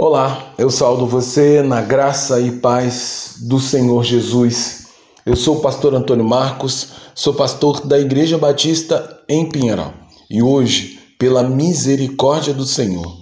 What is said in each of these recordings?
Olá, eu saúdo você na graça e paz do Senhor Jesus. Eu sou o pastor Antônio Marcos, sou pastor da Igreja Batista em Pinheiral e hoje, pela misericórdia do Senhor,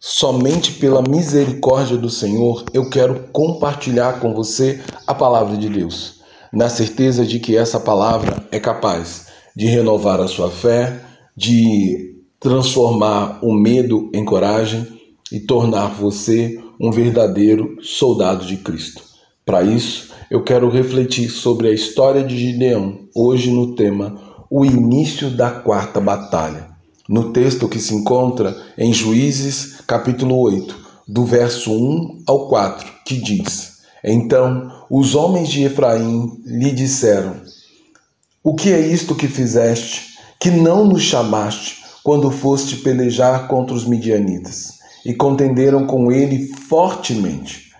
somente pela misericórdia do Senhor, eu quero compartilhar com você a palavra de Deus, na certeza de que essa palavra é capaz de renovar a sua fé, de transformar o medo em coragem e tornar você um verdadeiro soldado de Cristo. Para isso, eu quero refletir sobre a história de Gideão, hoje no tema O início da quarta batalha. No texto que se encontra em Juízes, capítulo 8, do verso 1 ao 4, que diz: Então os homens de Efraim lhe disseram: O que é isto que fizeste, que não nos chamaste quando foste pelejar contra os midianitas? E contenderam com ele fortemente.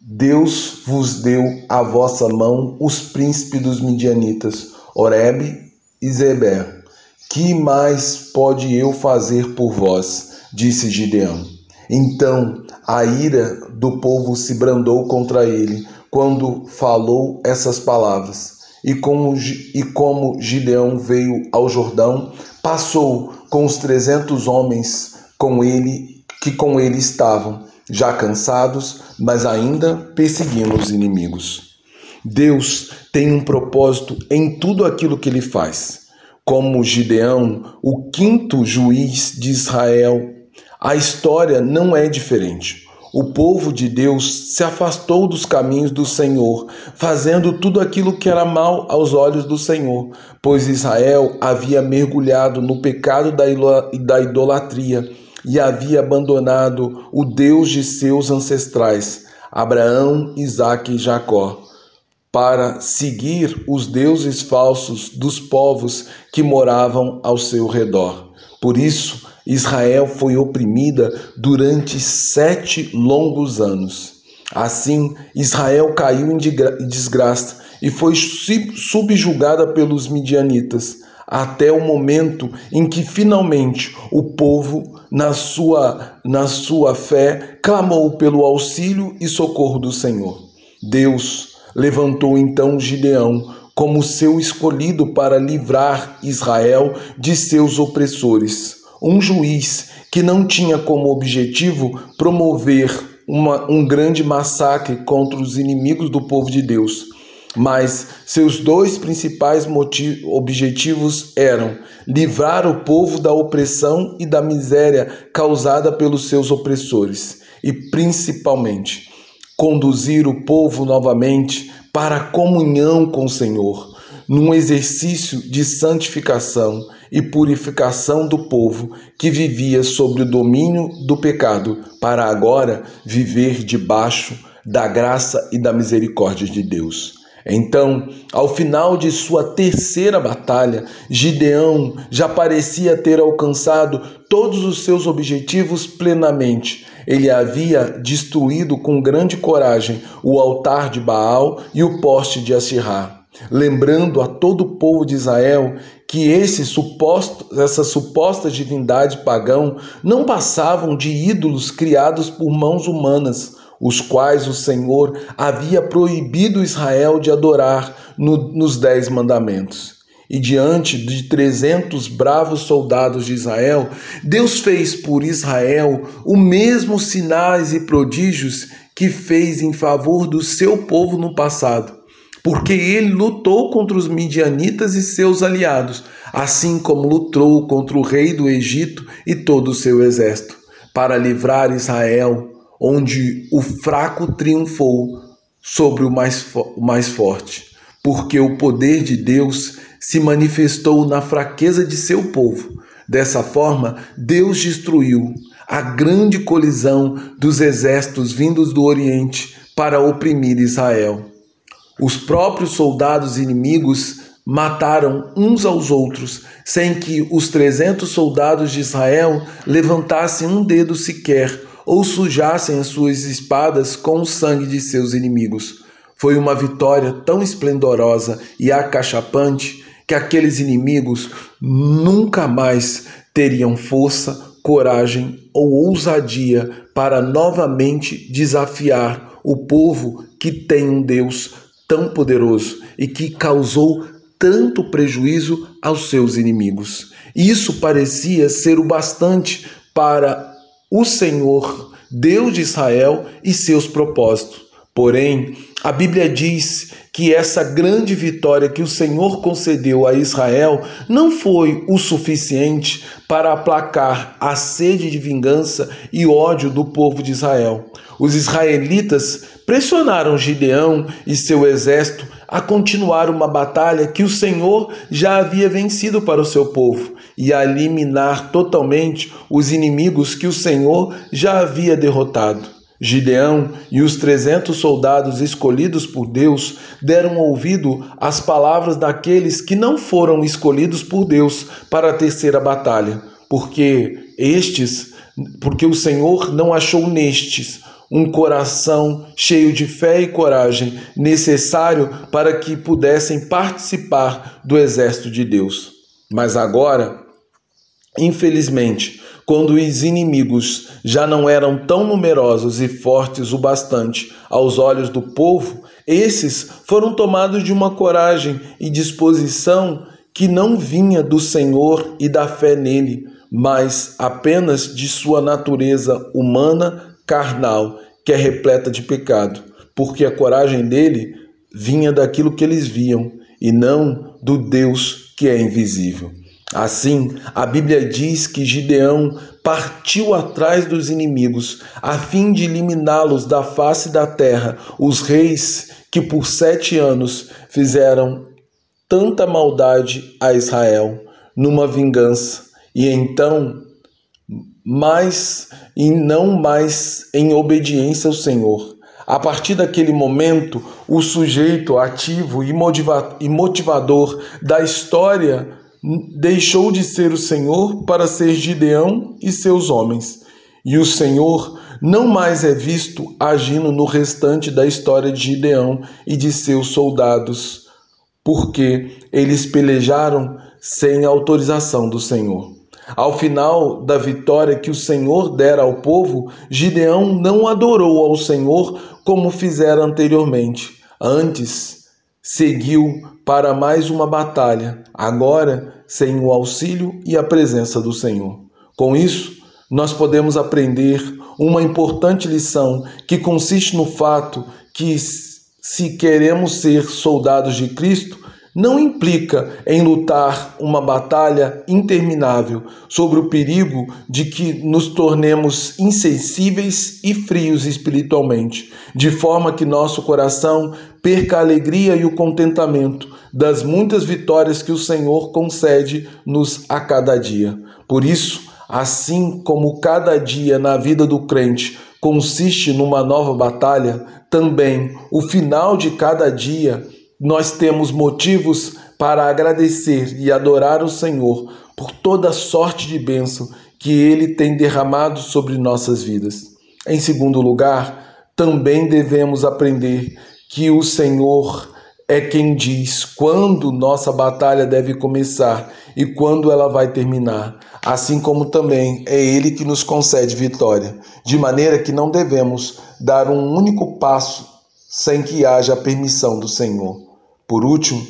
Deus vos deu à vossa mão os príncipes dos midianitas, Oreb e Zeber. Que mais pode eu fazer por vós? disse Gideão. Então a ira do povo se brandou contra ele quando falou essas palavras. E como, e como Gideão veio ao Jordão, passou com os trezentos homens com ele que com ele estavam, já cansados, mas ainda perseguindo os inimigos. Deus tem um propósito em tudo aquilo que ele faz. Como Gideão, o quinto juiz de Israel, a história não é diferente. O povo de Deus se afastou dos caminhos do Senhor, fazendo tudo aquilo que era mal aos olhos do Senhor, pois Israel havia mergulhado no pecado da idolatria e havia abandonado o Deus de seus ancestrais, Abraão, Isaque e Jacó, para seguir os deuses falsos dos povos que moravam ao seu redor. Por isso, Israel foi oprimida durante sete longos anos. Assim, Israel caiu em desgraça e foi subjugada pelos midianitas até o momento em que finalmente o povo, na sua, na sua fé, clamou pelo auxílio e socorro do Senhor. Deus levantou então Gideão como seu escolhido para livrar Israel de seus opressores, um juiz que não tinha como objetivo promover uma, um grande massacre contra os inimigos do povo de Deus mas seus dois principais objetivos eram livrar o povo da opressão e da miséria causada pelos seus opressores e, principalmente, conduzir o povo novamente para a comunhão com o Senhor, num exercício de santificação e purificação do povo que vivia sob o domínio do pecado, para agora viver debaixo da graça e da misericórdia de Deus. Então, ao final de sua terceira batalha, Gideão já parecia ter alcançado todos os seus objetivos plenamente. Ele havia destruído com grande coragem o altar de Baal e o poste de Assirá, lembrando a todo o povo de Israel que esse suposto, essa suposta divindade pagão não passavam de ídolos criados por mãos humanas os quais o Senhor havia proibido Israel de adorar no, nos Dez Mandamentos. E diante de trezentos bravos soldados de Israel, Deus fez por Israel o mesmo sinais e prodígios que fez em favor do seu povo no passado, porque ele lutou contra os midianitas e seus aliados, assim como lutou contra o rei do Egito e todo o seu exército, para livrar Israel onde o fraco triunfou sobre o mais, mais forte, porque o poder de Deus se manifestou na fraqueza de seu povo. Dessa forma, Deus destruiu a grande colisão dos exércitos vindos do Oriente para oprimir Israel. Os próprios soldados inimigos mataram uns aos outros, sem que os trezentos soldados de Israel levantassem um dedo sequer ou sujassem as suas espadas com o sangue de seus inimigos. Foi uma vitória tão esplendorosa e acachapante que aqueles inimigos nunca mais teriam força coragem ou ousadia para novamente desafiar o povo que tem um Deus tão poderoso e que causou tanto prejuízo aos seus inimigos. Isso parecia ser o bastante para o Senhor, Deus de Israel e seus propósitos. Porém, a Bíblia diz que essa grande vitória que o Senhor concedeu a Israel não foi o suficiente para aplacar a sede de vingança e ódio do povo de Israel. Os israelitas pressionaram Gideão e seu exército a continuar uma batalha que o Senhor já havia vencido para o seu povo e a eliminar totalmente os inimigos que o Senhor já havia derrotado. Gideão e os trezentos soldados escolhidos por Deus deram ouvido às palavras daqueles que não foram escolhidos por Deus para a terceira batalha, porque estes, porque o Senhor não achou nestes um coração cheio de fé e coragem necessário para que pudessem participar do exército de Deus. Mas agora, infelizmente, quando os inimigos já não eram tão numerosos e fortes o bastante aos olhos do povo, esses foram tomados de uma coragem e disposição que não vinha do Senhor e da fé nele, mas apenas de sua natureza humana, carnal, que é repleta de pecado, porque a coragem dele vinha daquilo que eles viam e não do Deus que é invisível. Assim, a Bíblia diz que Gideão partiu atrás dos inimigos, a fim de eliminá-los da face da terra, os reis que por sete anos fizeram tanta maldade a Israel, numa vingança, e então, mais e não mais em obediência ao Senhor. A partir daquele momento, o sujeito ativo e motivador da história deixou de ser o Senhor para ser Gideão e seus homens. E o Senhor não mais é visto agindo no restante da história de Gideão e de seus soldados, porque eles pelejaram sem autorização do Senhor. Ao final da vitória que o Senhor dera ao povo, Gideão não adorou ao Senhor como fizera anteriormente. Antes, seguiu para mais uma batalha, agora sem o auxílio e a presença do Senhor. Com isso, nós podemos aprender uma importante lição que consiste no fato que, se queremos ser soldados de Cristo, não implica em lutar uma batalha interminável sobre o perigo de que nos tornemos insensíveis e frios espiritualmente, de forma que nosso coração perca a alegria e o contentamento das muitas vitórias que o Senhor concede-nos a cada dia. Por isso, assim como cada dia na vida do crente consiste numa nova batalha, também o final de cada dia nós temos motivos para agradecer e adorar o Senhor por toda sorte de bênção que Ele tem derramado sobre nossas vidas. Em segundo lugar, também devemos aprender que o Senhor é quem diz quando nossa batalha deve começar e quando ela vai terminar, assim como também é Ele que nos concede vitória, de maneira que não devemos dar um único passo sem que haja a permissão do Senhor. Por último,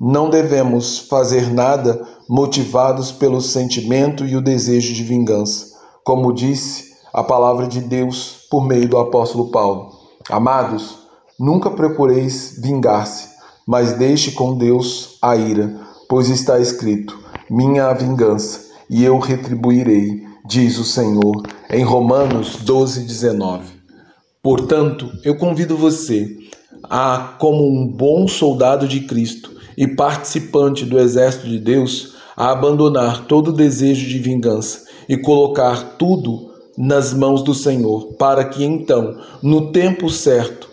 não devemos fazer nada motivados pelo sentimento e o desejo de vingança, como disse a palavra de Deus por meio do apóstolo Paulo. Amados, nunca procureis vingar-se, mas deixe com Deus a ira, pois está escrito: Minha a vingança, e eu retribuirei, diz o Senhor, em Romanos 12, 19. Portanto, eu convido você a, como um bom soldado de Cristo e participante do exército de Deus, a abandonar todo desejo de vingança e colocar tudo nas mãos do Senhor, para que então, no tempo certo,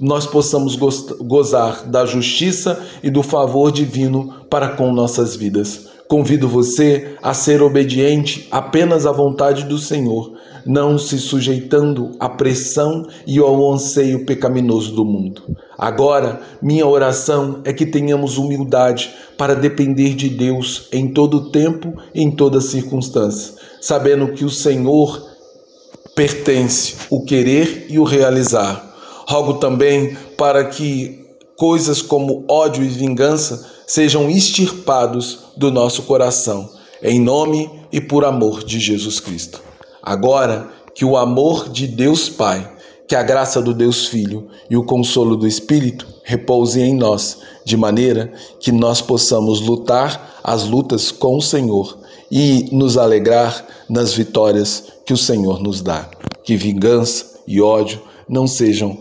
nós possamos gozar da justiça e do favor divino para com nossas vidas. Convido você a ser obediente apenas à vontade do Senhor, não se sujeitando à pressão e ao anseio pecaminoso do mundo. Agora, minha oração é que tenhamos humildade para depender de Deus em todo tempo e em toda circunstância, sabendo que o Senhor pertence o querer e o realizar. Rogo também para que coisas como ódio e vingança sejam extirpados do nosso coração, em nome e por amor de Jesus Cristo. Agora, que o amor de Deus Pai, que a graça do Deus Filho e o consolo do Espírito repousem em nós, de maneira que nós possamos lutar as lutas com o Senhor e nos alegrar nas vitórias que o Senhor nos dá. Que vingança e ódio não sejam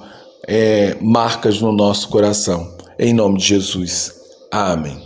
é, marcas no nosso coração. Em nome de Jesus. Amém.